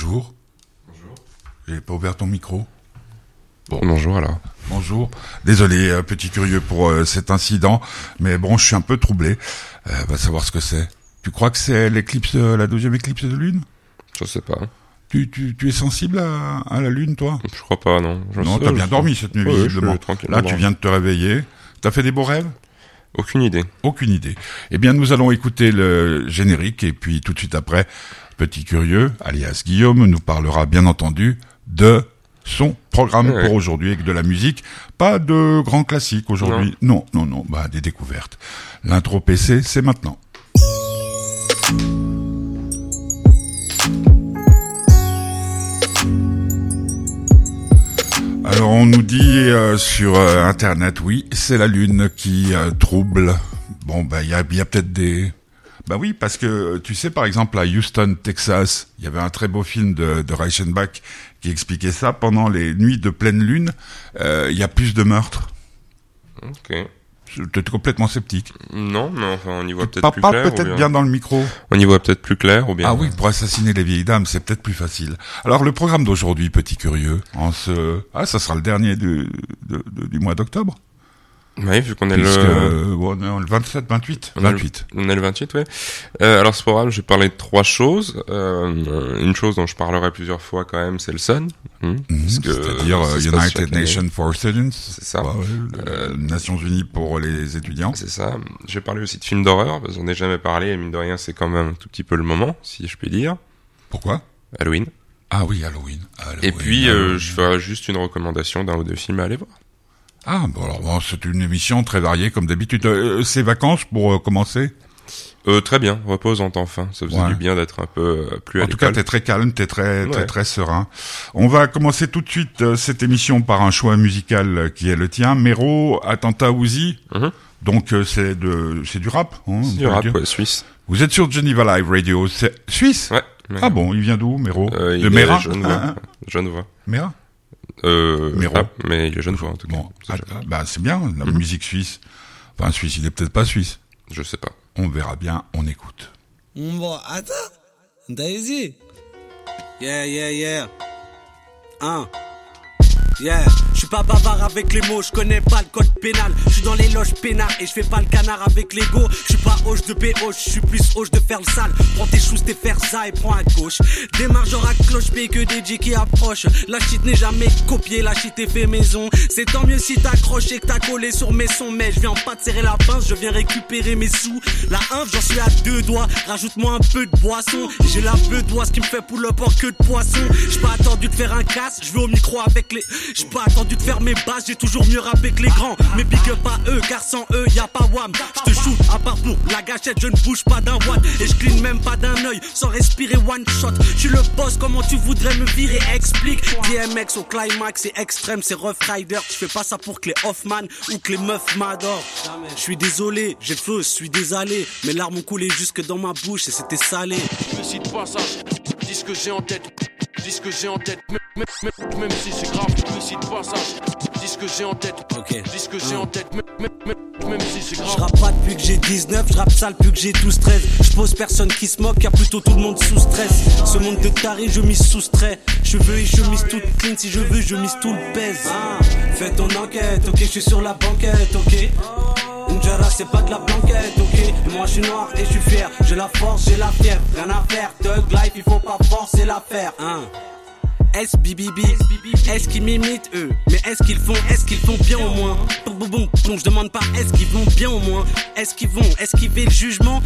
Bonjour. Bonjour. J'ai pas ouvert ton micro. Bon, bonjour alors. Bonjour. Désolé, euh, petit curieux pour euh, cet incident, mais bon, je suis un peu troublé. Euh, va savoir ce que c'est. Tu crois que c'est l'éclipse, la deuxième éclipse de lune? Je sais pas. Tu, tu, tu es sensible à, à la lune, toi? Je crois pas, non. Je Non, t'as je bien sais. dormi cette nuit, Ouais, je suis visiblement. Là, tu viens de te réveiller. T'as fait des beaux rêves? Aucune idée. Aucune idée. Eh bien, nous allons écouter le générique et puis tout de suite après, Petit Curieux, alias Guillaume, nous parlera bien entendu de son programme Ouais. pour aujourd'hui avec de la musique. Pas de grands classiques aujourd'hui. Non, non, non, bah des découvertes. L'intro PC, c'est maintenant. Alors on nous dit euh, sur euh, internet, oui, c'est la lune qui euh, trouble. Bon, bah il y a, il y a peut-être des... Bah oui, parce que euh, tu sais, par exemple, à Houston, Texas, il y avait un très beau film de, de Reichenbach qui expliquait ça. Pendant les nuits de pleine lune, euh, il y a plus de meurtres. Ok. J'étais complètement sceptique. Non, mais enfin, on y voit peut-être plus clair. peut-être bien dans le micro. On y voit peut-être plus clair ou bien. Ah oui, pour assassiner les vieilles dames, c'est peut-être plus facile. Alors le programme d'aujourd'hui, petit curieux, en ce ah ça sera le dernier du, de- de- du mois d'octobre, Oui, vu qu'on est puisque le. bon, non, le 27, 28, On a le- 28. On est le 28, ouais. Euh, alors, ce programme, j'ai parlé de trois choses. Euh, une chose dont je parlerai plusieurs fois quand même, c'est le Sun. Hmm, Mhm, C'est-à-dire euh, United. Nations for Students, C'est ça. Ouais, le- Euh, Nations Unies pour les étudiants. C'est ça. J'ai parlé aussi de films d'horreur, parce qu'on n'est jamais parlé, et mine de rien, c'est quand même un tout petit peu le moment, si je puis dire. Pourquoi? Halloween. Ah oui, Halloween. Halloween, Et puis, euh, Halloween. je ferai juste une recommandation d'un ou deux films à aller voir. Ah bon alors bon, c'est une émission très variée comme d'habitude. Euh, ces vacances pour euh, commencer. Euh, très bien, repose en temps fin. Ça faisait Ouais. du bien d'être un peu euh, plus à En tout cas, t'es très calme, t'es très très Ouais. très serein. On va commencer tout de suite euh, cette émission par un choix musical euh, qui est le tien. Mero, Attentat Uzi. Mhm. Donc euh, c'est de c'est du rap. Hein, du rap, ouais, suisse. Vous êtes sur Geneva Live Radio, c'est suisse. Ouais. Ah bon, il vient d'où, Mero Euh, De Mera Genevois. Genevois. Mera Euh, ah, mais il est Genevois en tout cas. Bon, C'est ah, jamais- bah c'est bien la Mhm. musique suisse. Enfin suisse, il est peut-être pas suisse. Je sais pas. On verra bien, on écoute. Bon, attends. Daisy. Yeah, yeah, yeah. Hein. Yeah, je suis pas bavard avec les mots, je connais pas le code pénal. Je suis dans les loges pénales et je fais pas le canard avec l'ego. Je suis pas hoche de BO, je suis plus hoche de faire le sale. Prends tes choses, tes fers ça et prends à gauche. Démarre genre à cloche pied que des J qui approchent. La shit n'est jamais copiée, la shit est fait maison. C'est tant mieux si t'accroches et que t'as collé sur mes sons. Mais je viens pas te serrer la pince, je viens récupérer mes sous. La inf, j'en suis à deux doigts. Rajoute-moi un peu de boisson. J'ai la bedoise qui me fait pull up en queue de poisson. J'ai pas attendu de faire un casse, je vais au micro avec les. J'ai pas attendu de faire mes bases, j'ai toujours mieux rappé que les grands. Mais big up à eux, car sans eux, y a pas wham. Je te shoot à part pour la gâchette, je ne bouge pas d'un watt. Et je cligne même pas d'un œil, sans respirer one shot. Je suis le boss, comment tu voudrais me virer? Explique. DMX au climax, c'est extrême, c'est Rough Rider. Je fais pas ça pour que les Hoffman ou que les meufs m'adorent. Je suis désolé, j'ai feu, je suis désalé. Mes larmes ont coulé jusque dans ma bouche et c'était salé. me cite pas ça. Dis ce que j'ai en tête, dis ce que j'ai en tête. Même- si c'est grave, me cite pas ça. Dis ce que j'ai en tête, Ok. dis ce que j'ai en tête. Même, si c'est Je grave. rappe pas depuis que j'ai 19, je rappe sale depuis que j'ai 12-13. Je pose personne qui se moque, y'a plutôt tout le monde sous stress. Ce monde de taré, je m'y soustrais. Cheveux et chemise toute clean, si je veux, je mise tout le pèse. Ah, fais ton enquête, ok, je suis sur la banquette, ok. Njara, c'est pas de la blanquette, ok. Moi, je suis noir et je suis fier. J'ai la force, j'ai la fièvre, rien à faire. Thug life, il faut pas forcer l'affaire, hein. SBBB, est-ce qu'ils m'imitent eux? Mais est-ce qu'ils font, est-ce qu'ils font bien au moins? Boum, boum, boum, boum, Je demande pas est-ce qu'ils vont bien au moins? Est-ce qu'ils vont esquiver le jugement?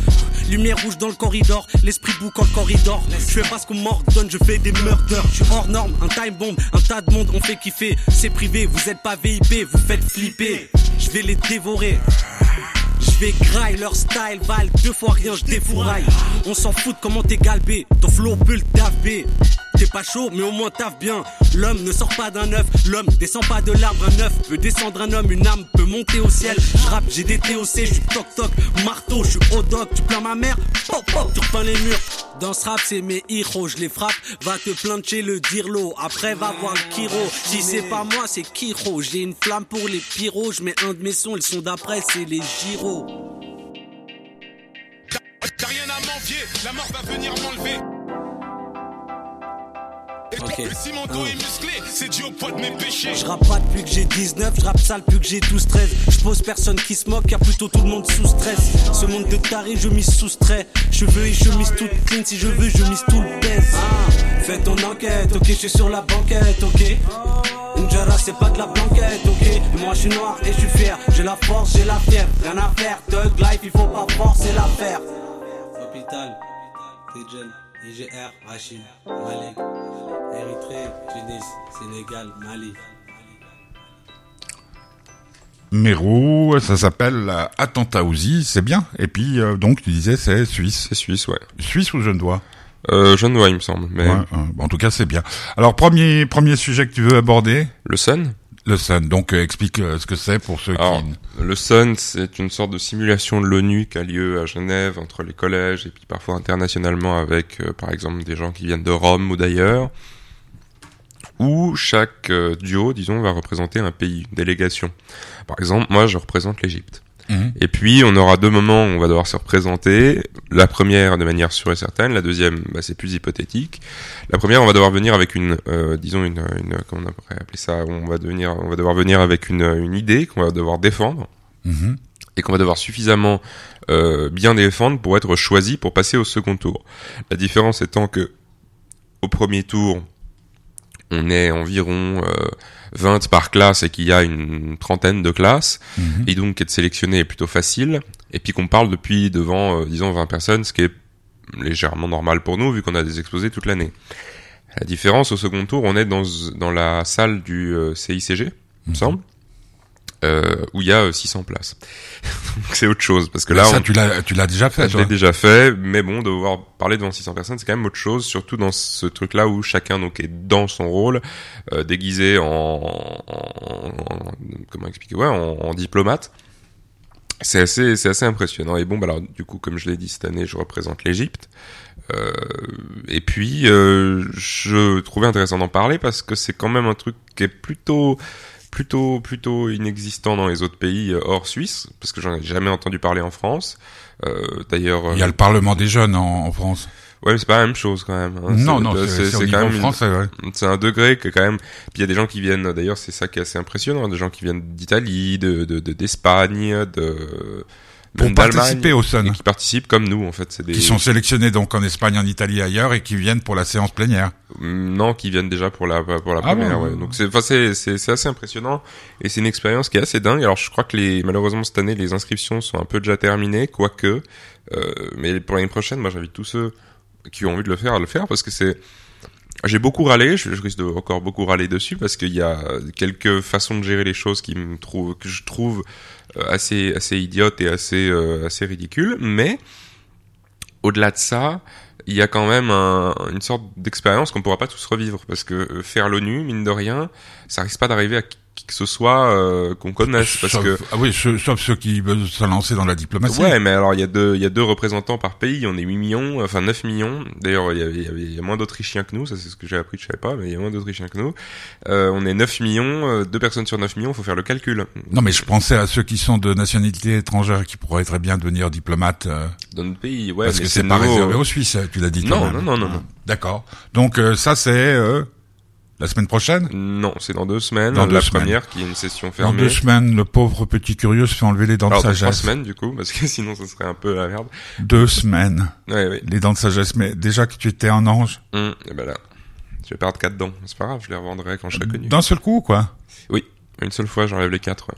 Lumière rouge dans le corridor, l'esprit bouc en corridor. Je fais pas ce qu'on m'ordonne, je fais des meurtres. Je suis hors norme, un time bomb, un tas de monde on fait kiffer. C'est privé, vous êtes pas VIP, vous faites flipper. Je vais les dévorer. Je vais graille leur style, val deux fois rien, je défouraille. On s'en fout de comment t'es galbé, ton flow peut le taper. T'es pas chaud, mais au moins taffe bien. L'homme ne sort pas d'un œuf, l'homme descend pas de l'arbre. Un œuf peut descendre un homme, une âme peut monter au ciel. Rappe, j'ai des TOC, je suis toc toc, marteau, je suis au doc. Tu plains ma mère, pop pop, tu repeins les murs. Dans ce rap, c'est mes héros, je les frappe. Va te plaindre chez le dirlo, après va voir le Kiro. Si c'est pas moi, c'est Kiro. J'ai une flamme pour les pyros, je un de mes sons, ils sont d'après, c'est les gyros. T'as rien à m'envier, la mort va venir m'enlever. Ok. Si mon dos est musclé, c'est dû au poids de mes péchés. Je rappe pas depuis que j'ai 19, je rappe sale depuis que j'ai 12, 13. Je pose personne qui se moque, y'a plutôt tout le monde sous stress. Ce monde de taré, je m'y soustrais. Cheveux et chemise toute clean, si je veux, je mise tout le baise. Fais ton enquête, ok, je suis sur la banquette, ok. Njara, c'est pas de la blanquette, ok. Moi, je suis noir et je suis fier. J'ai la force, j'ai la fièvre, rien à faire. Thug life, il faut pas forcer l'affaire. Hôpital, Tidjen, IGR, Rachid, Malik, Érythrée, Tunis, Sénégal, Mali. Mérou, ça s'appelle euh, Attentat Ouzi, c'est bien. Et puis, euh, donc, tu disais, c'est suisse. C'est suisse, ouais. Suisse ou Genevois? Euh, je ne vois, il me semble. Mais Ouais, euh, En tout cas, c'est bien. Alors, premier premier sujet que tu veux aborder, le Sun le Sun. Donc, euh, explique euh, ce que c'est pour ceux Alors, qui... le Sun, c'est une sorte de simulation de l'ONU qui a lieu à Genève entre les collèges et puis parfois internationalement avec, euh, par exemple, des gens qui viennent de Rome ou d'ailleurs, où chaque euh, duo, disons, va représenter un pays, une délégation. Par exemple, moi, je représente l'Égypte. Mhm. Et puis, on aura deux moments où on va devoir se représenter. La première, de manière sûre et certaine. La deuxième, bah, c'est plus hypothétique. La première, on va devoir venir avec une, euh, disons, une, une, comment on pourrait appeler ça? On va devenir, on va devoir venir avec une, une idée qu'on va devoir défendre Mhm. et qu'on va devoir suffisamment euh, bien défendre pour être choisi pour passer au second tour. La différence étant que au premier tour, on est environ euh, 20 par classe et qu'il y a une trentaine de classes, Mhm. et donc être sélectionné est plutôt facile, et puis qu'on parle depuis devant, euh, disons, 20 personnes, ce qui est légèrement normal pour nous, vu qu'on a des exposés toute l'année. La différence au second tour, on est dans, dans la salle du euh, CICG, il me semble, euh, où il y a euh, 600 places. Donc c'est autre chose, parce que là, ça, on, tu l'as tu l'as déjà fait, je l'ai déjà fait, mais bon, devoir parler devant 600 personnes, c'est quand même autre chose, surtout dans ce truc-là où chacun donc est dans son rôle, euh, déguisé en, en- en- comment expliquer, ouais, en, en diplomate. C'est assez, c'est assez impressionnant. Et bon, bah alors du coup, comme je l'ai dit cette année, je représente l'Égypte. Euh, et puis, euh, je trouvais intéressant d'en parler parce que c'est quand même un truc qui est plutôt plutôt plutôt inexistant dans les autres pays euh, hors Suisse parce que j'en ai jamais entendu parler en France. Euh, D'ailleurs, Il y a le Parlement des jeunes en, en France. Ouais, mais c'est pas la même chose quand même. hein. non, C'est- non, euh, c'est quand même français, ouais. c'est un degré que quand même. Puis il y a des gens qui viennent. D'ailleurs, c'est ça qui est assez impressionnant. Des gens qui viennent d'Italie, de- d'Espagne, de, Pour participer au Sun. qui participent comme nous en fait. C'est des Qui sont sélectionnés donc en Espagne, en Italie, ailleurs, et qui viennent pour la séance plénière. non qui viennent déjà pour la pour la Ah première. bon ouais. Donc c'est enfin c'est c'est c'est assez impressionnant et c'est une expérience qui est assez dingue. Alors je crois que les malheureusement cette année les inscriptions sont un peu déjà terminées, quoique. Euh, mais pour l'année prochaine, moi j'invite tous ceux qui ont envie de le faire à le faire parce que c'est j'ai beaucoup râlé, je, risque de encore beaucoup râler dessus parce qu'il y a quelques façons de gérer les choses qui me trouvent que je trouve euh, assez assez idiotes et assez euh, assez ridicules, mais au-delà de ça, il y a quand même un- une sorte d'expérience qu'on pourra pas tous revivre parce que euh, faire l'ONU, mine de rien, ça risque pas d'arriver à qui que ce soit euh, qu'on connaisse parce sauf, que ah oui, sauf ceux qui veulent se lancer dans la diplomatie. Ouais, mais alors il y a deux, il y a deux représentants par pays. On est 8 millions, enfin 9 millions. D'ailleurs, il y, avait- il y, avait- y a moins d'Autrichiens que nous. Ça, c'est ce que j'ai appris, je savais pas, mais il y a moins d'Autrichiens que nous. Euh, on est 9 millions, euh, deux personnes sur 9 millions. Faut faire le calcul. Non, mais je pensais à ceux qui sont de nationalité étrangère qui pourraient très bien devenir diplomates. euh, Dans notre pays, ouais. parce mais que c'est pas nouveau. réservé aux Suisses, tu l'as dit. Non, toi-même. non, non, non, non. D'accord. Donc euh, ça, c'est euh, la semaine prochaine. Non, c'est dans deux semaines. Dans deux la semaines. première qui est une session Dans fermée. deux semaines, le pauvre petit curieux se fait enlever les dents alors de dans trois sagesse. semaines du coup, parce que sinon ça serait un peu la merde. Deux semaines, Ouais, ouais. les dents de sagesse. Mais déjà que tu étais un ange, Hum, et ben là, je vais perdre quatre dents. C'est pas grave, je les revendrai quand je serai connu. d'un seul coup, quoi. Oui, une seule fois, j'enlève les quatre. ouais.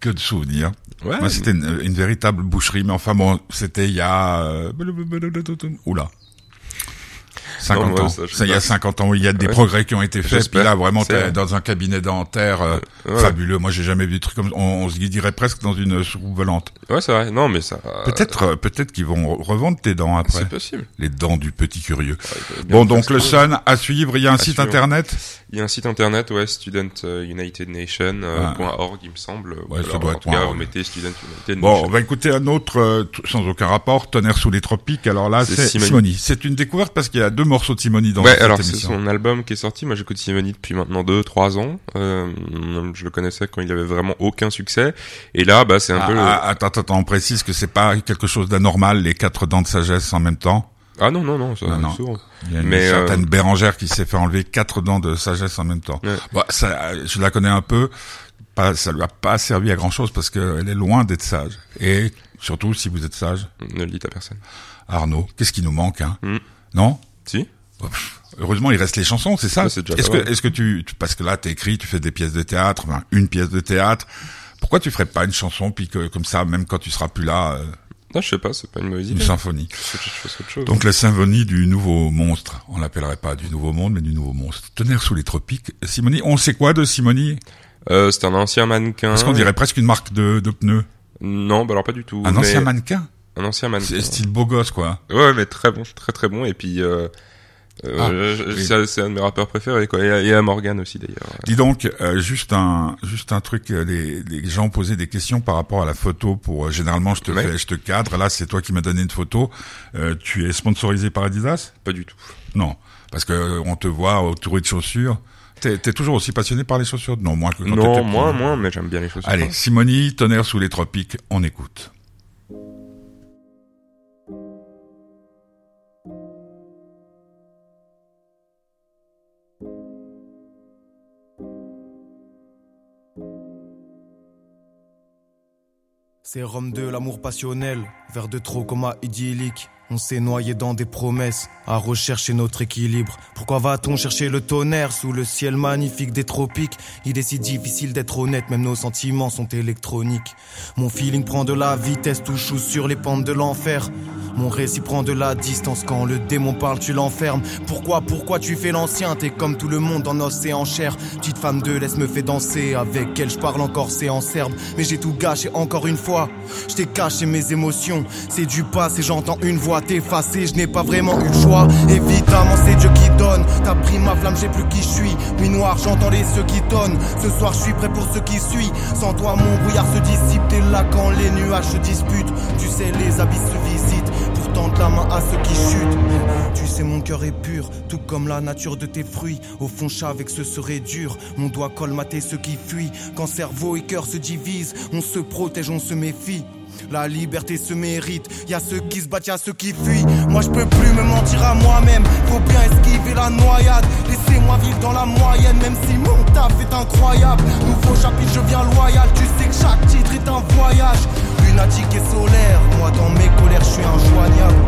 Que de souvenirs. Ouais. Moi, c'était une, une véritable boucherie, mais enfin bon, c'était il y a... Euh... Oula. 50 Non, moi, ans. ça, Ça, il y a pas. 50 ans, il y a des Ouais. progrès qui ont été faits. Puis là, vraiment, t'es dans un cabinet dentaire euh, Ouais. fabuleux. Moi, j'ai jamais vu des trucs comme on, on se dirait presque dans une soucoupe volante. Ouais, c'est vrai. Non, mais ça. Peut-être, euh, peut-être qu'ils vont re- revendre tes dents après. C'est possible. Les dents du petit curieux. Ouais, Bon, donc le. Sun à suivre. Il y a un À site suivre. internet? Il y a un site internet, ouais, Student euh, United Nation euh, Ah. il me semble. Ouais, ça doit en être tout cas, point vous .org. mettez Student United Bon, on va écouter un autre euh, sans aucun rapport, Tonnerre sous les tropiques. Alors là, C'est. Simoni. C'est une découverte parce qu'il y a deux morceaux de Simoni dans Ouais, alors c'est son album qui est sorti. Moi, j'écoute Simoni depuis maintenant 2-3 ans. Euh, je le connaissais quand il avait vraiment aucun succès. Et là, bah, c'est un Ah, peu. ah, attends, attends, on précise que c'est pas quelque chose d'anormal, les quatre dents de sagesse en même temps. Ah non, non, non, ça, Non, non. Il y a une Mais, euh, certaine Bérangère qui s'est fait enlever quatre dents de sagesse en même temps. Ouais. Bon, ça, je la connais un peu. Pas, ça lui a pas servi à grand chose parce qu'elle est loin d'être sage. Et surtout, si vous êtes sage, Ne le dites à personne. Arnaud, qu'est-ce qui nous manque, hein? Mm. Non? Si pff, Heureusement, il reste les chansons, c'est ça Ouais, Est-ce que, est-ce que tu, tu- parce que là, t'écris, tu fais des pièces de théâtre, enfin, une pièce de théâtre. Pourquoi tu ferais pas une chanson puis que comme ça, même quand tu seras plus là, euh, Non, je sais pas, c'est pas une mauvaise une idée. symphonie fasse autre chose. Donc la symphonie du nouveau monstre. On l'appellerait pas du nouveau monde, mais du nouveau monstre. Tonnerre sous les tropiques. Simonie, on sait quoi de Simonie Euh, c'est un ancien mannequin. Parce qu'on dirait presque une marque de, de pneus. Non, bah alors pas du tout. Un mais- ancien mannequin? Un ancien mannequin. C'est style beau gosse, quoi. Ouais, mais très bon, très très bon. Et puis, euh, euh, Ah, c'est un de mes rappeurs préférés. Quoi. Et, à- et à Morgan aussi d'ailleurs. Dis donc, euh, juste un juste un truc. euh, Les, les gens posaient des questions par rapport à la photo. Pour euh, généralement, je te Ouais. fais, je te cadre. Là, c'est toi qui m'as donné une photo. Euh, tu es sponsorisé par Adidas? Pas du tout. Non, parce que euh, on te voit autour de chaussures. T'es es toujours aussi passionné par les chaussures? Non, moins que quand non, moins, moins, mais j'aime bien les chaussures. Allez, Simonie, tonnerre sous les tropiques, on écoute. C'est Rome de l'amour passionnel, vers de trop coma idyllique. On s'est noyé dans des promesses, à rechercher notre équilibre. Pourquoi va-t-on chercher le tonnerre sous le ciel magnifique des tropiques? Il est si difficile d'être honnête, même nos sentiments sont électroniques. Mon feeling prend de la vitesse, touche sur les pentes de l'enfer. Mon récit prend de la distance, quand le démon parle, tu l'enfermes. Pourquoi, pourquoi tu fais l'ancien? T'es comme tout le monde en os et en chair. Petite femme de l'Est me fait danser, avec elle je parle encore, c'est en serbe. Mais j'ai tout gâché encore une fois. Je caché mes émotions, c'est du passé, j'entends une voix t'effacer, je n'ai pas vraiment eu le choix. Évidemment, c'est Dieu qui donne. T'as pris ma flamme, j'ai plus qui je suis. Nuit noire, j'entends les ceux qui tonnent. Ce soir, je suis prêt pour ceux qui suivent. Sans toi, mon brouillard se dissipe. T'es là quand les nuages se disputent. Tu sais, les abysses se visitent. Pour tendre la main à ceux qui chutent. Tu sais, mon cœur est pur, tout comme la nature de tes fruits. Au fond, chat avec ce serait dur. Mon doigt colmater ceux qui fuient. Quand cerveau et cœur se divisent, on se protège, on se méfie. La liberté se mérite, y a ceux qui se battent, y a ceux qui fuient. Moi je peux plus me mentir à moi-même, faut bien esquiver la noyade. Laissez-moi vivre dans la moyenne, même si mon taf est incroyable. Nouveau chapitre, je viens loyal, tu sais que chaque titre est un voyage. Lunatique et solaire, moi dans mes colères, je suis injoignable.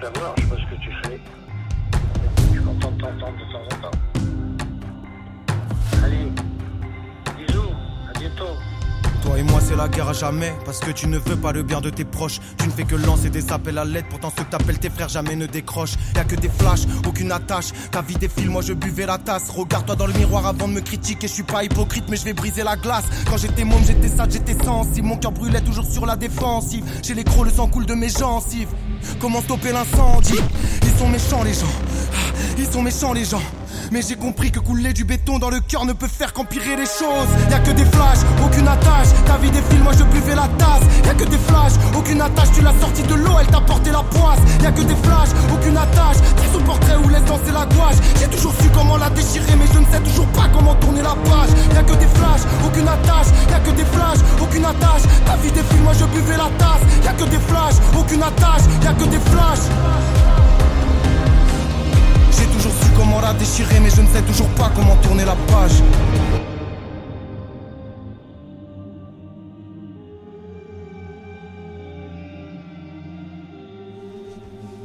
T'avoir, je sais pas ce que tu fais. Et moi c'est la guerre à jamais. Parce que tu ne veux pas le bien de tes proches. Tu ne fais que lancer des appels à l'aide. Pourtant ceux que t'appelles tes frères jamais ne décrochent. Y'a que des flashs, aucune attache. Ta vie défile, moi je buvais la tasse. Regarde-toi dans le miroir avant de me critiquer. Je suis pas hypocrite mais je vais briser la glace. Quand j'étais môme j'étais sale, j'étais sensible. Mon cœur brûlait toujours sur la défensive. J'ai les crocs, le sang coule de mes gencives. Comment stopper l'incendie? Ils sont méchants les gens. Ah, Ils sont méchants les gens mais j'ai compris que couler du béton dans le cœur ne peut faire qu'empirer les choses. Y a que des flashs, aucune attache. Ta vie défile, moi je buvais la tasse. Y a que des flashs, aucune attache. Tu l'as sorti de l'eau, elle t'a porté la poisse. Y a que des flashs, aucune attache. Tire son portrait ou laisse danser la gouache. J'ai toujours su comment la déchirer, mais je ne sais toujours pas comment tourner la page. Y a que des flashs, aucune attache. Y a que des flashs, aucune attache. Ta vie défile, moi je buvais la tasse. Y a que des flashs, aucune attache. Y a que des flashs. J'ai toujours su comment la déchirer, mais je ne sais toujours pas comment tourner la page.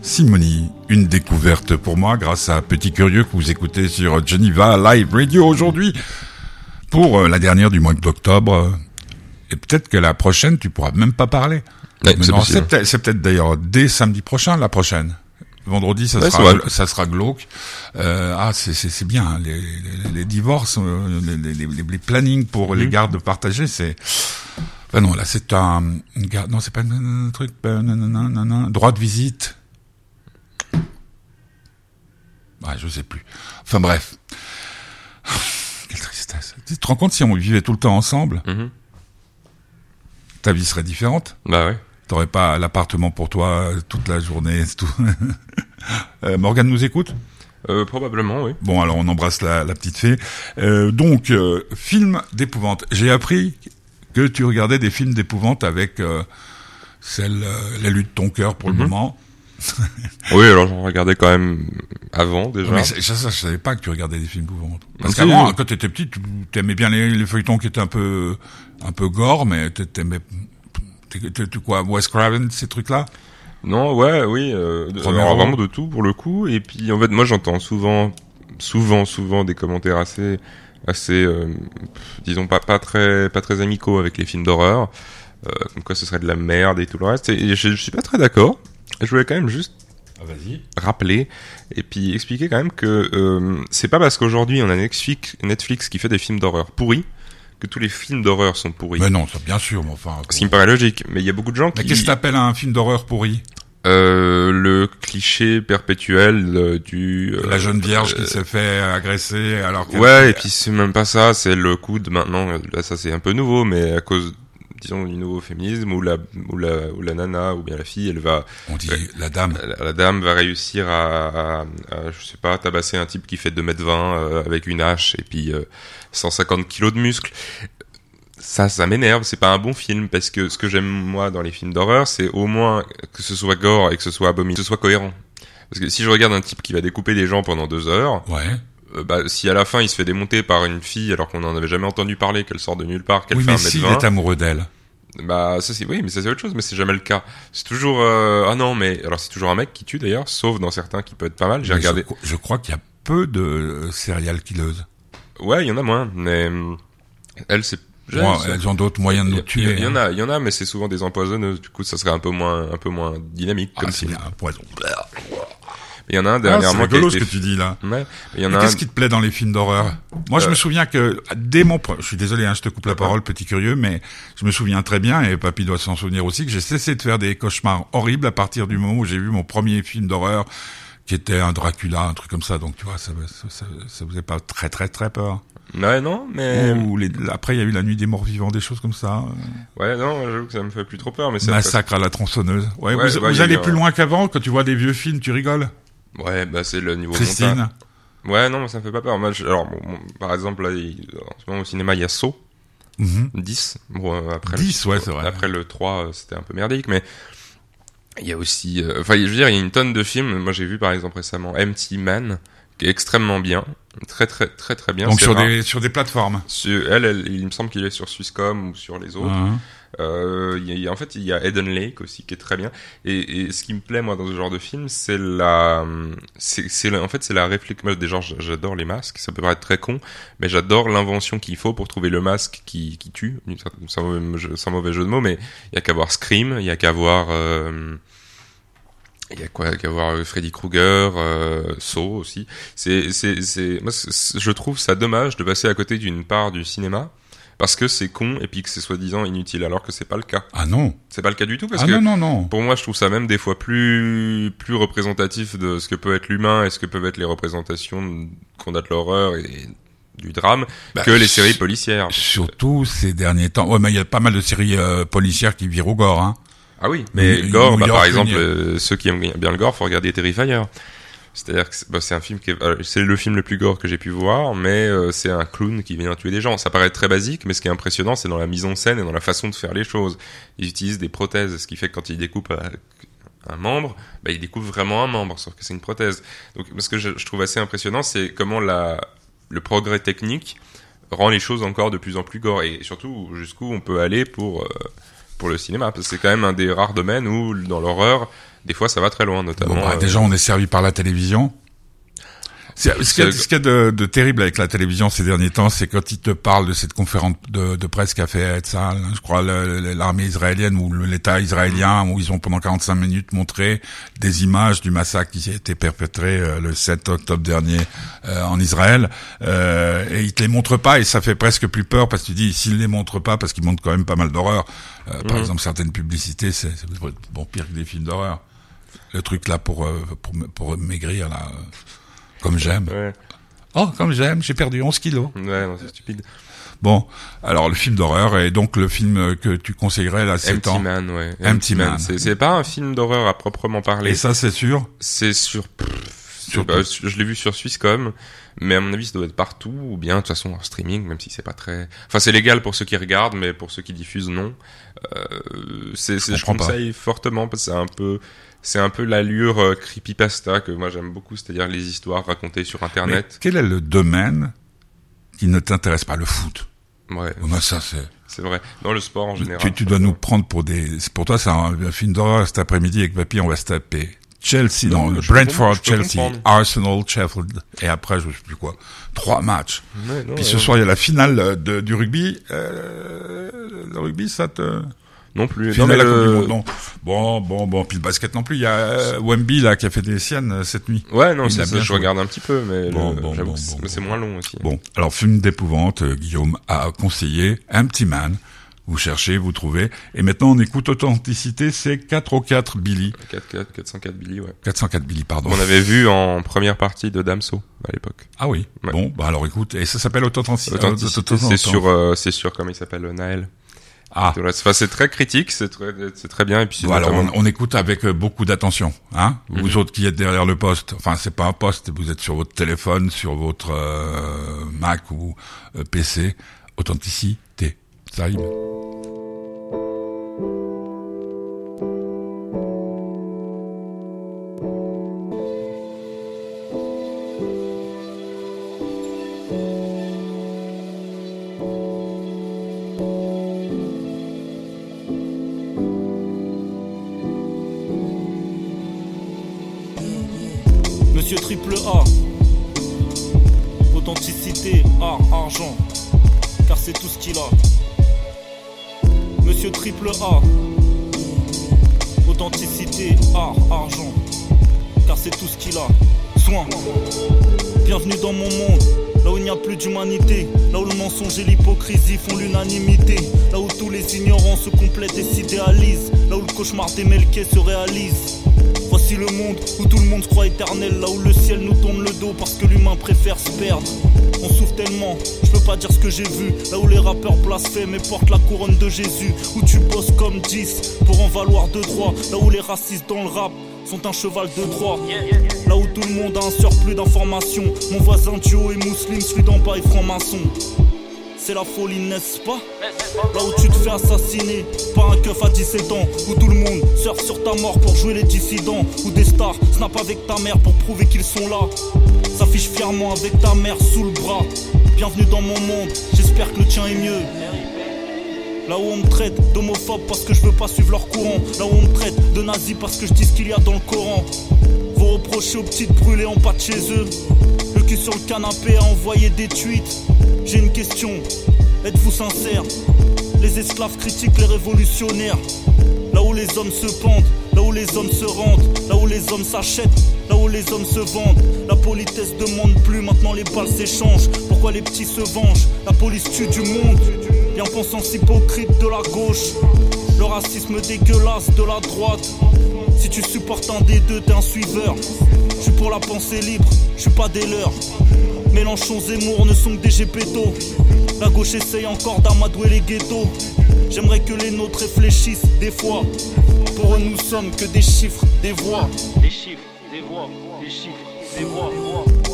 Simonie, une découverte pour moi grâce à Petit Curieux que vous écoutez sur Geneva Live Radio aujourd'hui pour euh, la dernière du mois d'octobre. Et peut-être que la prochaine, tu pourras même pas parler. Ouais, peut-être c'est peut-être d'ailleurs dès samedi prochain, la prochaine. Vendredi, ça Ouais, sera ça sera glauque. Euh, ah, c'est bien hein, les, les, les divorces, euh, les, plannings pour Mhm. les gardes partagées, c'est. Ben non, là c'est un une garde. Non, c'est pas un, truc. non, non, non, non, non, droit de visite. Ouais, je sais plus. Enfin bref. Quelle tristesse. Tu te rends compte si on vivait tout le temps ensemble, Mhm. ta vie serait différente? Bah ouais. T'aurais pas l'appartement pour toi euh, toute la journée, c'est tout. euh, Morgane nous écoute? Euh, probablement, oui. Bon, alors on embrasse la, la petite fée. Euh, donc, euh, film d'épouvante. J'ai appris que tu regardais des films d'épouvante avec celle, euh, l'élu de ton cœur pour le Mhm. moment. Oui, alors j'en regardais quand même avant déjà. Mais ça, ça, je savais pas que tu regardais des films d'épouvante. Parce Si. qu'avant, quand t'étais petit, tu aimais bien les, les feuilletons qui étaient un peu, un peu gore, mais t'a- t'aimais, t'es quoi, Wes Craven, ces trucs-là? Non, ouais, oui, euh, alors vraiment de tout pour le coup. Et puis en fait, moi j'entends souvent, souvent, souvent des commentaires assez, assez, euh, disons pas pas très, pas très amicaux avec les films d'horreur, euh, comme quoi ce serait de la merde et tout le reste. Et je, je suis pas très d'accord. Je voulais quand même juste Ah, rappeler et puis expliquer quand même que euh, c'est pas parce qu'aujourd'hui on a Netflix, Netflix qui fait des films d'horreur pourris que tous les films d'horreur sont pourris. Mais non, ça, bien sûr, mais enfin. Ce qui me paraît logique, mais il y a beaucoup de gens Mais qui qu'est-ce que t'appelles un film d'horreur pourri? euh, le cliché perpétuel euh, du euh, La jeune vierge euh, qui s'est fait agresser alors Ouais, et puis c'est même pas ça, c'est le coup de maintenant, euh, là ça c'est un peu nouveau, mais à cause, disons, du nouveau féminisme, où la, où la, où la nana, ou bien la fille, elle va, On dit la dame. la, la dame va réussir à, à, à, je sais pas, tabasser un type qui fait 2m20 euh, avec une hache et puis euh, 150 kilos de muscles. Ça, ça m'énerve, c'est pas un bon film, parce que ce que j'aime moi dans les films d'horreur, c'est au moins que ce soit gore et que ce soit abominable, que ce soit cohérent. Parce que si je regarde un type qui va découper des gens pendant deux heures, Ouais. euh, bah, si à la fin il se fait démonter par une fille alors qu'on n'en avait jamais entendu parler, qu'elle sort de nulle part, qu'elle Oui, fait mais un mètre s'il vingt, est amoureux d'elle. Bah ça c'est oui, mais ça c'est autre chose, mais c'est jamais le cas. C'est toujours euh, ah non, mais alors c'est toujours un mec qui tue d'ailleurs, sauf dans certains qui peut être pas mal. J'ai regardé. Je, je crois qu'il y a peu de euh, serial killeuses. Ouais, il y en a moins, mais hum, elle c'est. Elles ont d'autres moyens de nous tuer. il y en hein. a, il y en a, mais c'est souvent des empoisonneuses. Du coup, ça serait un peu moins, un peu moins dynamique Ah, comme film. un poison. Il y en a un Ah, c'est dernièrement qui a rigolo ce que tu dis là. Ouais, il y en a un. Qu'est-ce qui te plaît dans les films d'horreur Moi, je Euh. me souviens que dès mon, je suis désolé, hein, je te coupe la parole, petit curieux, mais je me souviens très bien, et Papy doit s'en souvenir aussi, que j'ai cessé de faire des cauchemars horribles à partir du moment où j'ai vu mon premier film d'horreur, qui était un Dracula, un truc comme ça. Donc, tu vois, ça, ça, ça, ça faisait pas très, très, très peur. Ouais, non, mais. Ou les, après, il y a eu la nuit des morts vivants, des choses comme ça. Ouais, non, j'avoue que ça me fait plus trop peur, mais c'est. Massacre à la tronçonneuse. Ouais, Ouais, vous, a allez eu plus loin qu'avant, quand tu vois des vieux films, tu rigoles. Ouais, bah c'est le niveau montage. Christine. Ouais, non, ça me fait pas peur. Moi, je- alors, bon, bon, par exemple, là, il- en ce moment au cinéma, il y a Saw, Mhm. 10. Bon, euh, après 10, le, ouais, c'est vrai. Après le 3, euh, c'était un peu merdique, mais il y a aussi, euh, enfin, je veux dire, il y a une tonne de films. Moi, j'ai vu, par exemple, récemment, Empty Man, qui est extrêmement bien. Très, très, très, très bien. Donc sur rare. des, sur des plateformes. Sur- elle, elle, il me semble qu'il est sur Swisscom ou sur les autres. Hein. Euh, y a- y a- en fait, il y a Eden Lake aussi qui est très bien. Et, et ce qui me plaît moi dans ce genre de film, c'est la, c'est, en fait c'est la réflexion. Déjà, j'adore les masques. Ça peut paraître très con, mais j'adore l'invention qu'il faut pour trouver le masque qui, qui tue, sans, mauvais jeu- de mots. Mais il y a qu'à voir Scream, il y a qu'à voir. euh, il y a quoi? Qu'à voir euh, Freddy Krueger, euh, Saw aussi. C'est, c'est, c'est, moi, je trouve ça dommage de passer à côté d'une part du cinéma parce que c'est con et puis que c'est soi-disant inutile, alors que c'est pas le cas. Ah non. C'est pas le cas du tout parce Ah que non, non, non. pour moi, je trouve ça même des fois plus plus représentatif de ce que peut être l'humain et ce que peuvent être les représentations qu'on a de l'horreur et du drame Bah, que les séries policières. Surtout ces derniers temps. Ouais, mais il y a pas mal de séries euh, policières qui virent au gore. Hein. Ah oui, mais New- gore, bah, par exemple, euh, ceux qui aiment bien le gore, faut regarder Terrifier. C'est-à-dire que c'est bah, un film euh, c'est le film le plus gore que j'ai pu voir, mais euh, c'est un clown qui vient tuer des gens. Ça paraît très basique, mais ce qui est impressionnant, c'est dans la mise en scène et dans la façon de faire les choses. Ils utilisent des prothèses, ce qui fait que quand ils découpent un membre, bah, ils découpent vraiment un membre, sauf que c'est une prothèse. Donc, ce que je, trouve assez impressionnant, c'est comment le progrès technique rend les choses encore de plus en plus gore et surtout jusqu'où on peut aller pour euh, pour le cinéma c'est quand même un des rares domaines où dans l'horreur des fois ça va très loin notamment Bon, bah, euh, déjà, on est servi par la télévision. Ce qu'il y a, ce qu'il y a de, de terrible avec la télévision ces derniers temps, c'est quand ils te parlent de cette conférence de, de presse qu'a fait Etzal, je crois, l'armée israélienne ou l'État israélien, où ils ont pendant 45 minutes montré des images du massacre qui a été perpétré euh, le 7 octobre dernier euh, en Israël, euh, et ils te les montrent pas, et ça fait presque plus peur parce que tu dis, s'ils les montrent pas, parce qu'ils montrent quand même pas mal d'horreur, euh, par Mhm. exemple certaines publicités, c'est c'est bon pire que des films d'horreur. Le truc là pour euh, pour, pour maigrir là, euh, comme j'aime. ouais, Oh, comme j'aime, j'ai perdu 11 kilos. ouais non, c'est stupide Bon, alors le film d'horreur est donc le film que tu conseillerais là, 7 Empty. Man ouais Empty Man. c'est c'est pas un film d'horreur à proprement parler Et ça, c'est sûr? c'est sur bah, je l'ai vu sur Swisscom, mais à mon avis, ça doit être partout, ou bien de toute façon en streaming, même si c'est pas très. Enfin, c'est légal pour ceux qui regardent, mais pour ceux qui diffusent, non. Euh, c'est, c'est- je pas. conseille fortement parce que c'est un peu, c'est un peu l'allure euh, creepypasta que moi j'aime beaucoup, c'est-à-dire les histoires racontées sur Mais Internet. quel est le domaine qui ne t'intéresse pas Le foot? Ouais, Moi, ça, c'est. c'est vrai. Dans le sport en général. Tu, tu dois nous prendre pour des. Pour toi, c'est un, un film d'horreur cet après-midi avec Papy, on va se taper. Chelsea, Non, non, Brentford, Chelsea, comprendre. Arsenal, Sheffield, et après, je sais plus quoi. Trois matchs. Ouais, non, Puis ouais. ce soir, il y a la finale euh, de, du rugby. Euh, le rugby, ça te. Non plus. Non, mais la Coupe du le- Monde, non. Bon, bon, bon. Puis le basket non plus. Il y a euh, Wemby là qui a fait des siennes euh, cette nuit. Ouais, non, c'est ça, je joué. regarde un petit peu, mais Bon, le- bon, j'avoue bon, que c'est moins long aussi. Bon, alors film d'épouvante, euh, Guillaume a conseillé Empty Man. Vous cherchez, vous trouvez. Et maintenant, on écoute Authenticité, c'est 404 Billy. 4, 4, 404 Billy, ouais. 404 Billy, pardon. On avait vu en première partie de Damso à l'époque. Ah oui. Ouais. Bon, bah alors écoute, et ça s'appelle Authenticité. Authenticité, c'est sur, euh, c'est sur, comment il s'appelle, euh, Naël. Ah. C'est- Enfin, c'est très critique, c'est très, c'est très bien, et puis Voilà, on, notamment- on écoute avec euh, beaucoup d'attention, hein. Mhm. Vous autres qui êtes derrière le poste, enfin c'est pas un poste, vous êtes sur votre téléphone, sur votre euh, Mac ou euh, PC. Authenticité, ça rime. Monsieur Triple A. Authenticité, art, argent. Car c'est tout ce qu'il a. Monsieur Triple A. Authenticité, art, argent. Car c'est tout ce qu'il a. Soin. Bienvenue dans mon monde. Là où il n'y a plus d'humanité, là où le mensonge et l'hypocrisie font l'unanimité, là où tous les ignorants se complètent et s'idéalisent, là où le cauchemar des Melkés se réalise. Le monde où tout le monde se croit éternel, là où le ciel nous tourne le dos parce que l'humain préfère se perdre. On souffre tellement, je peux pas dire ce que j'ai vu. Là où les rappeurs blasphèment et portent la couronne de Jésus. Où tu bosses comme 10 pour en valoir de droit. Là où les racistes dans le rap sont un cheval de Troie. Là où tout le monde a un surplus d'informations. Mon voisin du haut est musulman, celui d'en bas est franc-maçon. C'est la folie, n'est-ce pas? Là où tu te fais assassiner par un keuf à 17 ans Où tout le monde surfe sur ta mort pour jouer les dissidents Où des stars snap avec ta mère pour prouver qu'ils sont là. S'affiche fièrement avec ta mère sous le bras. Bienvenue dans mon monde, j'espère que le tien est mieux. Là où on me traite d'homophobe parce que je veux pas suivre leur courant. Là où on me traite de nazi parce que je dis ce qu'il y a dans le Coran. Vous reprochez aux petites brûlées en bas de chez eux. Le cul sur le canapé à envoyer des tweets. J'ai une question, êtes-vous sincère? Les esclaves critiquent les révolutionnaires Là où les hommes se pendent, là où les hommes se rendent, là où les hommes s'achètent, là où les hommes se vendent. La politesse demande plus, maintenant les balles s'échangent. Pourquoi les petits se vengent? La police tue du monde. Bien pensance hypocrite de la gauche. Le racisme dégueulasse de la droite. Si tu supportes un des deux, t'es un suiveur. Je suis pour la pensée libre, je suis pas des leurs. Mélenchon, Zemmour ne sont que des gépétos. La gauche essaye encore d'amadouer les ghettos. J'aimerais que les nôtres réfléchissent des fois. Pour eux, nous sommes que des chiffres, des voix. Des chiffres, des voix, des chiffres, des voix.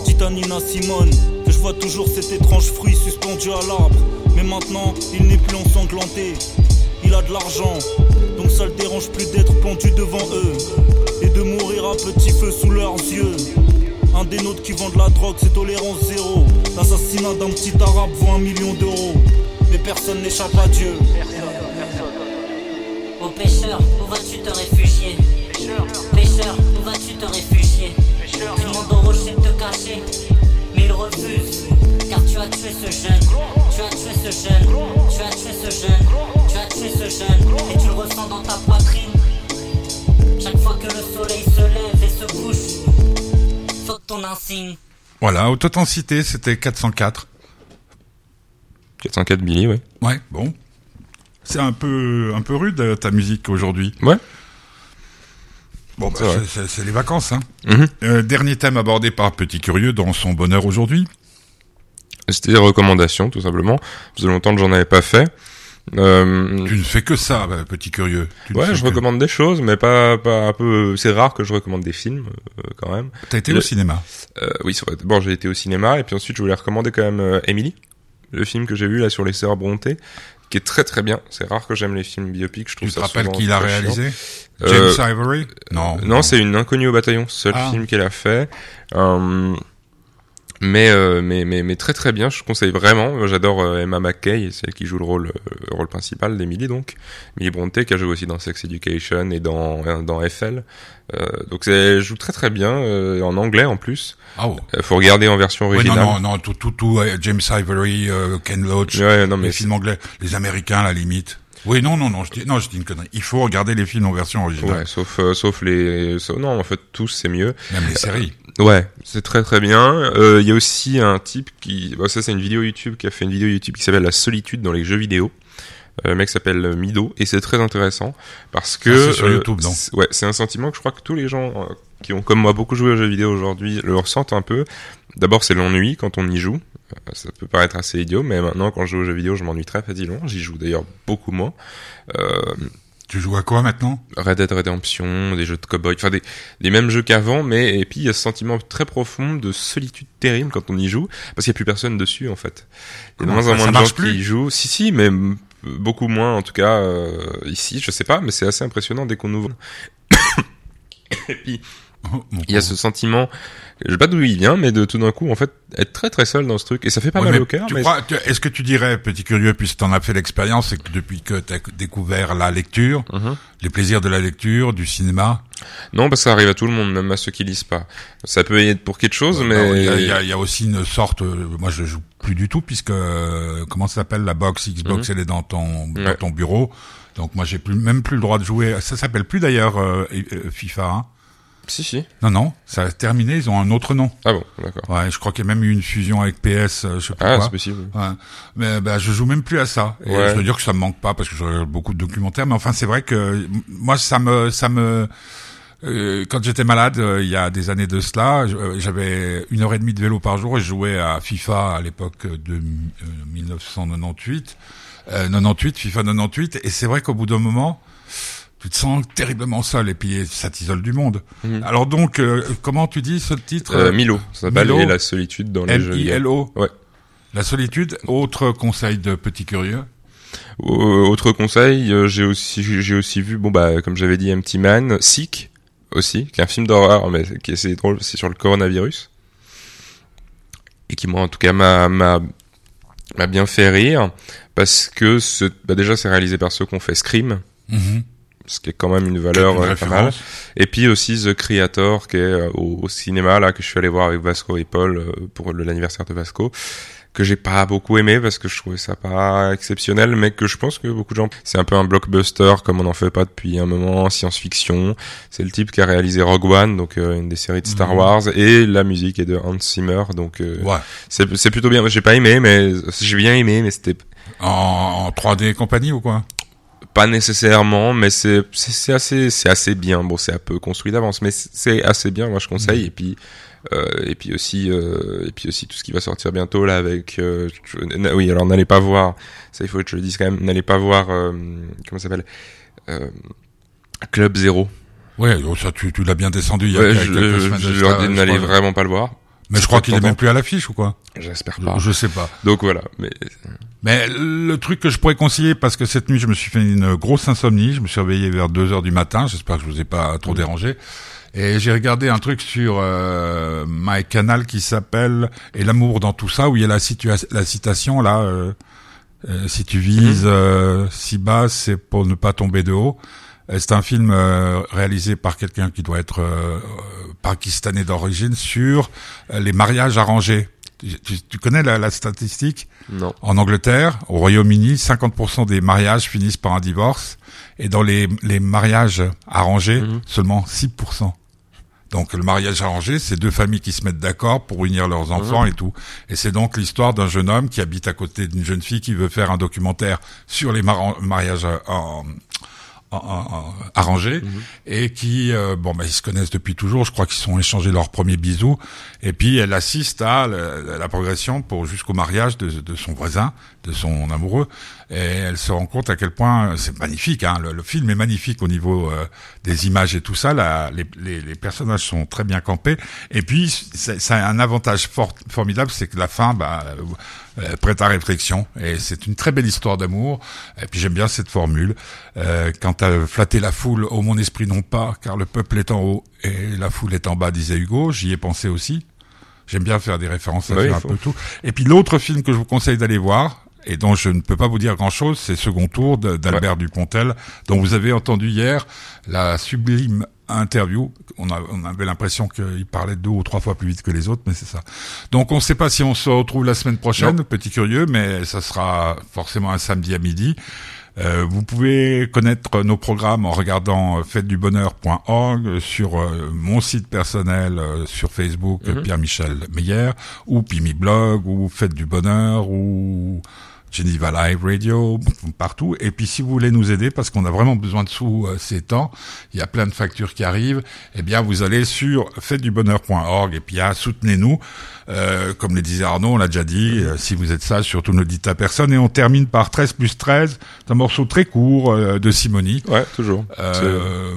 Dites à Nina Simone que je vois toujours cet étrange fruit suspendu à l'arbre. Mais maintenant, il n'est plus ensanglanté. Il a de l'argent, donc ça le dérange plus d'être pendu devant eux. Et de mourir à petit feu sous leurs yeux. Un des nôtres qui vend de la drogue, c'est tolérance zéro. L'assassinat d'un petit arabe vaut un million d'euros. Mais personne n'échappe à Dieu. Ô pêcheur, où vas-tu te réfugier? Pêcheur, où vas-tu te réfugier? Tu demandes au rocher de te cacher, mais il refuse. Car tu as tué ce jeune, tu as tué ce jeune, tu as tué ce jeune, tu as tué ce jeune, et tu le ressens dans ta poitrine. Chaque fois que le soleil se lève et se couche, ton insigne. Voilà, Authenticité, c'était 404. 404 Billy, ouais. Ouais, bon. C'est un peu, un peu rude euh, ta musique aujourd'hui. Ouais. Bon, bah, C'est les vacances, hein. Mhm. Euh, dernier thème abordé par Petit Curieux dans son bonheur aujourd'hui. C'était des recommandations, tout simplement. Ça faisait longtemps que j'en avais pas fait. Euh, Tu ne fais que ça, bah, petit curieux. Tu ouais, je que- recommande des choses, mais pas, pas un peu. C'est rare que je recommande des films, euh, quand même. T'as été Le- au cinéma. Euh, oui, c'est vrai. D'abord, j'ai été au cinéma, et puis ensuite, je voulais recommander quand même euh, Emily, le film que j'ai vu là sur les sœurs Brontë, qui est très très bien. C'est rare que j'aime les films biopics. Je trouve Tu te rappelles qui l'a réalisé James Ivory? Non. Non, c'est une inconnue au bataillon, seul Ah. film qu'elle a fait. Euh, mais, euh, mais mais mais très très bien, je conseille vraiment. J'adore euh, Emma McKay, c'est elle qui joue le rôle euh, le rôle principal d'Emily donc. Emily Brontë qui a joué aussi dans Sex Education et dans euh, dans FL. Euh, donc elle joue très très bien euh, en anglais en plus. Ah oh. Euh, faut regarder en version Ouais, originale. non, non, non, tout, tout, tout, euh, James Ivory, euh, Ken Loach, Ouais, non, les mais films anglais, les Américains, à la limite. Oui, non, non, non, je dis, non, je dis une connerie. Il faut regarder les films en version originale, Ouais, sauf euh, sauf les sauf- non en fait tous c'est mieux. même les séries. Ouais, c'est très très bien. Euh, Il y a aussi un type qui, bon, ça c'est une vidéo YouTube qui a fait une vidéo YouTube qui s'appelle La solitude dans les jeux vidéo. Euh, le mec s'appelle euh, Mido et c'est très intéressant parce que Ah, c'est sur euh, YouTube, c'est- ouais, c'est un sentiment que je crois que tous les gens euh, qui ont comme moi beaucoup joué aux jeux vidéo aujourd'hui le ressentent un peu. D'abord c'est l'ennui quand on y joue. Euh, Ça peut paraître assez idiot, mais maintenant quand je joue aux jeux vidéo, je m'ennuie très facilement. J'y joue d'ailleurs beaucoup moins. Euh, Tu joues à quoi maintenant Red Dead Redemption, des jeux de cowboy, enfin des, des mêmes jeux qu'avant, mais et puis il y a ce sentiment très profond de solitude terrible quand on y joue, parce qu'il n'y a plus personne dessus en fait. Il y a de moins en moins de gens qui y jouent. Si si, mais beaucoup moins en tout cas euh, ici, je sais pas, mais c'est assez impressionnant dès qu'on ouvre. et puis il y a ce sentiment, je sais pas d'où il vient, mais de tout d'un coup en fait être très très seul dans ce truc et ça fait pas Ouais, mal au cœur. mais Est-ce que tu dirais, petit curieux, puisque tu en as fait l'expérience, et que depuis que tu as découvert la lecture, Mhm. les plaisirs de la lecture, du cinéma, Non, parce que ça arrive à tout le monde, même à ceux qui lisent pas. Ça peut être pour quelque chose, mais Alors, il y, a, il y a- il y a aussi une sorte, euh, moi je joue plus du tout puisque euh, comment ça s'appelle la box Xbox elle est dans ton dans ton bureau, donc moi j'ai plus même plus le droit de jouer. Ça s'appelle plus d'ailleurs euh, euh, FIFA. Hein. Si si. Non non, ça a terminé. Ils ont un autre nom. Ah bon, d'accord. Ouais, je crois qu'il y a même eu une fusion avec PS, euh, je sais pas Ah, c'est possible. Ouais. Mais bah, je joue même plus à ça. Et Ouais. je veux dire que ça me manque pas parce que je regarde beaucoup de documentaires. Mais enfin, c'est vrai que moi, ça me, ça me, euh, quand j'étais malade, euh, il y a des années de cela, j'avais une heure et demie de vélo par jour et je jouais à FIFA à l'époque de euh, 1998, euh, 98, FIFA 98. Et c'est vrai qu'au bout d'un moment, tu te sens terriblement seul et puis ça t'isole du monde. Mhm. Alors donc, euh, comment tu dis ce titre Euh, Milo, ça s'appelle Milo. Et la solitude dans les jeux vidéo. M-I-L-O. Ouais. La solitude, autre conseil de petit curieux. Autre conseil, euh, j'ai aussi j'ai aussi vu bon bah comme j'avais dit Empty Man, Sick aussi, qui est un film d'horreur mais qui est drôle, c'est sur le coronavirus et qui moi en tout cas m'a m'a m'a bien fait rire parce que ce bah déjà c'est réalisé par ceux qui ont fait Scream, ce qui est quand même une valeur Une euh, pas mal. Et puis aussi The Creator qui est euh, au, au cinéma là que je suis allé voir avec Vasco et Paul euh, pour l'anniversaire de Vasco que j'ai pas beaucoup aimé parce que je trouvais ça pas exceptionnel mais que je pense que beaucoup de gens c'est un peu un blockbuster comme on n'en fait pas depuis un moment science-fiction c'est le type qui a réalisé Rogue One donc euh, une des séries de Star Mhm. Wars et la musique est de Hans Zimmer donc euh, Ouais. c'est c'est plutôt bien j'ai pas aimé mais j'ai bien aimé mais c'était En, en 3D et compagnie ou quoi? Pas nécessairement, mais c'est assez assez bien. Bon, c'est un peu construit d'avance, mais c'est- assez bien. Moi, je conseille. Et puis euh, et puis aussi euh, et puis aussi tout ce qui va sortir bientôt là avec. euh, je- oui, alors n'allez pas voir. Ça, il faut que je le dise quand même. N'allez pas voir. comment s'appelle Club Zero. Ouais, oh, ça tu, tu l'as bien descendu il y a, je, je, je leur dis n'allez vraiment pas le voir. Mais je crois qu'il est même plus à l'affiche ou quoi? J'espère je, pas. je sais pas. Donc voilà. Mais Mais le truc que je pourrais conseiller, parce que cette nuit je me suis fait une grosse insomnie, je me suis réveillé vers 2 heures du matin, j'espère que je vous ai pas Mm. trop dérangé, et j'ai regardé un truc sur euh, MyCanal qui s'appelle « Et l'amour dans tout ça », où il y a la, situa- la citation là, euh, euh, si tu vises Mm. euh, si bas, c'est pour ne pas tomber de haut ». Euh, C'est un film euh, réalisé par quelqu'un qui doit être euh, pakistanais d'origine sur les mariages arrangés. Tu, tu- connais la, la statistique? Non. en Angleterre, au Royaume-Uni, 50% des mariages finissent par un divorce. Et dans les, les mariages arrangés, Mhm. seulement 6%. Donc le mariage arrangé, c'est deux familles qui se mettent d'accord pour unir leurs enfants et tout. Et c'est donc l'histoire d'un jeune homme qui habite à côté d'une jeune fille qui veut faire un documentaire sur les mari- mariages en, en- arrangé et qui euh, bon bah ils se connaissent depuis toujours. Je crois qu'ils sont échangés leur premier bisou et puis elle assiste à la, la progression pour jusqu'au mariage de, de son voisin de son amoureux et elle se rend compte à quel point c'est magnifique hein, le, le film est magnifique au niveau euh, des images et tout ça. La, les, les, les personnages sont très bien campés. Et puis c'est- ça a un avantage fort, formidable c'est que la fin bah euh, prête à réflexion. Et c'est une très belle histoire d'amour. Et puis j'aime bien cette formule euh, quant à flatter la foule oh mon esprit non pas car le peuple est en haut et la foule est en bas disait Hugo. J'y ai pensé aussi. J'aime bien faire des références à Oui, faire un faut. peu tout. Et puis l'autre film que je vous conseille d'aller voir et dont je ne peux pas vous dire grand chose, c'est Second Tour d'Albert Dupontel, dont vous avez entendu hier la sublime interview. On, a, on avait l'impression qu'il parlait deux ou trois fois plus vite que les autres, mais c'est ça. Donc on ne sait pas si on se retrouve la semaine prochaine, Non. petit curieux, mais ça sera forcément un samedi à midi. Euh, vous pouvez connaître nos programmes en regardant euh, fêtedubonheur.org euh, sur euh, mon site personnel euh, sur Facebook Mhm. Pierre-Michel Meyer ou Pimi Blog ou Fête du Bonheur ou Geneva Live Radio partout. Et puis si vous voulez nous aider parce qu'on a vraiment besoin de sous euh, ces temps il y a plein de factures qui arrivent eh bien vous allez sur fêtedubonheur.org et puis ah, soutenez-nous euh, comme le disait Arnaud on l'a déjà dit euh, si vous êtes sage surtout ne le dites à personne et on termine par 13 plus 13 c'est un morceau très court euh, de Simonie Ouais, toujours. euh,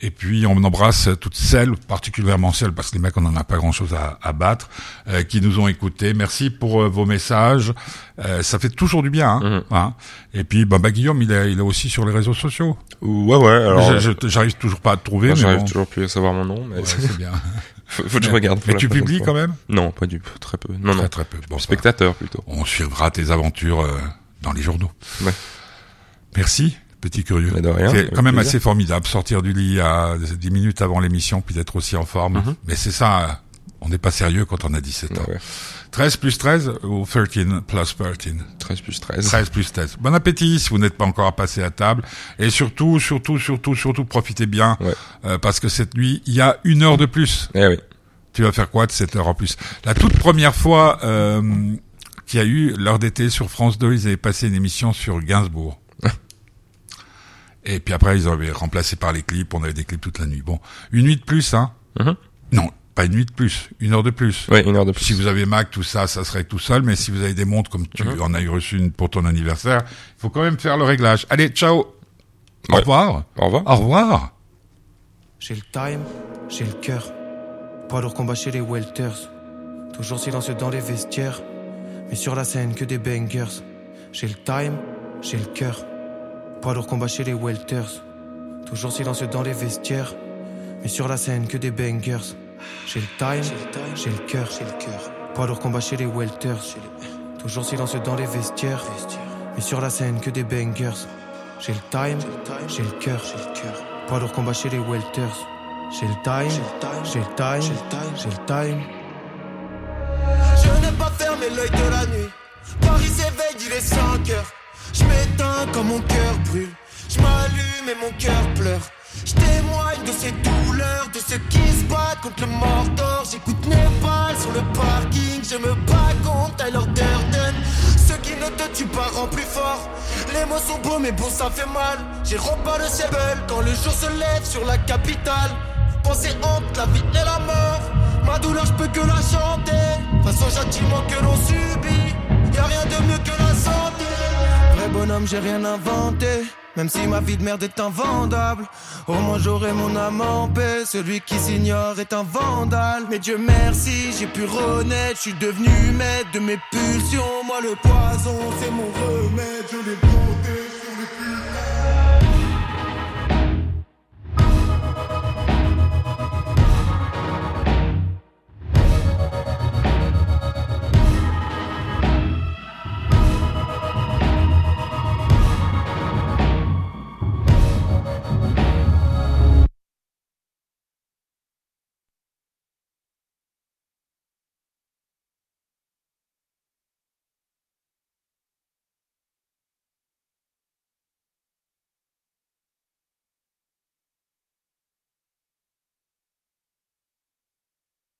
et puis on embrasse toutes celles, particulièrement celles, parce que les mecs on n'en a pas grand-chose à, à battre, euh, qui nous ont écoutés. Merci pour vos messages. Euh, ça fait toujours du bien. Hein, Mhm. hein. Et puis bah, bah, Guillaume, il est, il est aussi sur les réseaux sociaux. Ouais, ouais. Alors, j'arrive toujours pas à te trouver, j'arrive bon. toujours plus à savoir mon nom, mais Ouais, c'est bien. faut, faut que je regarde. Mais tu publies fois. quand même? Non, pas du très peu. Non, Très non. très peu. Bon, bah, Spectateur plutôt. on suivra tes aventures euh, dans les journaux. Ouais. Merci, petit curieux. C'est quand même plaisir. assez formidable, sortir du lit à 10 minutes avant l'émission, puis d'être aussi en forme. Mhm. Mais c'est ça, on n'est pas sérieux quand on a 17 ans. Ouais. 13 plus 13 ou 13 plus 13 13 plus 13. 13 plus 13. Bon appétit si vous n'êtes pas encore passé à table. Et surtout, surtout, surtout, surtout, profitez bien. Ouais. euh, parce que cette nuit, il y a une heure de plus. Eh oui. Tu vas faire quoi de cette heure en plus? La toute première fois euh, qu'il y a eu l'heure d'été sur France 2, ils avaient passé une émission sur Gainsbourg. Et puis après, ils avaient remplacé par les clips. On avait des clips toute la nuit. Bon, une nuit de plus, hein Mhm. Non, pas une nuit de plus, une heure de plus. Ouais, une heure de plus. Si vous avez Mac, tout ça, ça serait tout seul. Mais si vous avez des montres comme tu Mhm. en as eu reçu une pour ton anniversaire, il faut quand même faire le réglage. Allez, ciao. Au revoir. Au revoir. Au revoir. J'ai le time, j'ai le cœur. Poids lourd combat chez les welters. Toujours silencieux dans les vestiaires. Mais sur la scène que des bangers. J'ai le time, j'ai le cœur. Poids lourd combat chez les welters. Toujours silencieux dans les vestiaires. Mais sur la scène que des bangers. J'ai le time, j'ai le cœur. Poids lourd combat chez les welters. Toujours silencieux dans les vestiaires. Mais sur la scène que des bangers. J'ai le time, j'ai le cœur. Poids lourd combat chez les welters. J'ai le time, j'ai le time, j'ai le time. Je n'ai pas fermé l'œil de la nuit. Paris s'éveille, il est 5 heures. Je m'éteins quand mon cœur brûle. Je m'allume et mon cœur pleure. Je témoigne de ces douleurs, de ceux qui se battent contre le mordor. J'écoute Népal sur le parking. Je me bats contre Tyler Durden. Ceux qui ne te tuent pas rend plus fort. Les mots sont beaux, mais bon, ça fait mal. J'ai repas le ciel quand le jour se lève sur la capitale. La vie et la mort. Ma douleur, je peux que la chanter. Face au châtiment que l'on subit, y a rien de mieux que la santé. Vrai bonhomme, j'ai rien inventé. Même si ma vie de merde est invendable, au moins j'aurai mon âme en paix. Celui qui s'ignore est un vandale. Mais Dieu merci, j'ai pu renaître. Je suis devenu maître de mes pulsions. Moi, le poison, c'est mon remède.